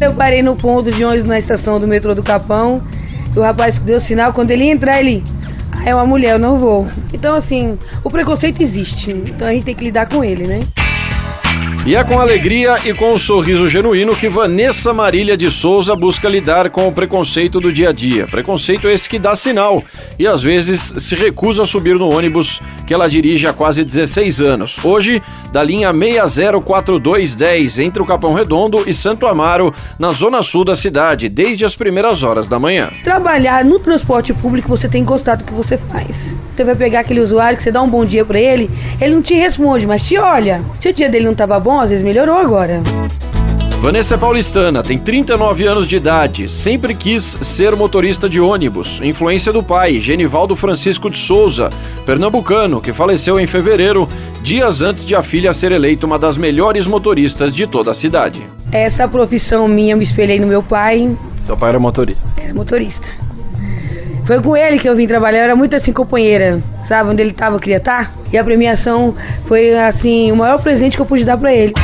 Eu parei no ponto de ônibus na estação do metrô do Capão. O rapaz deu sinal, quando ele entrar, ele. Ah, é uma mulher, eu não vou. Então, assim, o preconceito existe. Então a gente tem que lidar com ele, né? E é com alegria e com um sorriso genuíno que Vanessa Marília de Souza busca lidar com o preconceito do dia a dia. Preconceito esse que dá sinal e às vezes se recusa a subir no ônibus que ela dirige há quase 16 anos. Hoje, da linha 604210 entre o Capão Redondo e Santo Amaro, na zona sul da cidade, desde as primeiras horas da manhã. Trabalhar no transporte público, você tem que gostar do que você faz. Você vai pegar aquele usuário que você dá um bom dia para ele, ele não te responde, mas te olha. Se o dia dele não estava bom, às vezes melhorou agora. Vanessa é paulistana, tem 39 anos de idade, sempre quis ser motorista de ônibus. Influência do pai, Genivaldo Francisco de Souza, pernambucano, que faleceu em fevereiro, dias antes de a filha ser eleita uma das melhores motoristas de toda a cidade. Essa profissão minha eu me espelhei no meu pai. Seu pai era motorista? Era motorista. Foi com ele que eu vim trabalhar, eu era muito assim companheira, sabe? Onde ele estava, queria estar. E a premiação foi assim, o maior presente que eu pude dar para ele.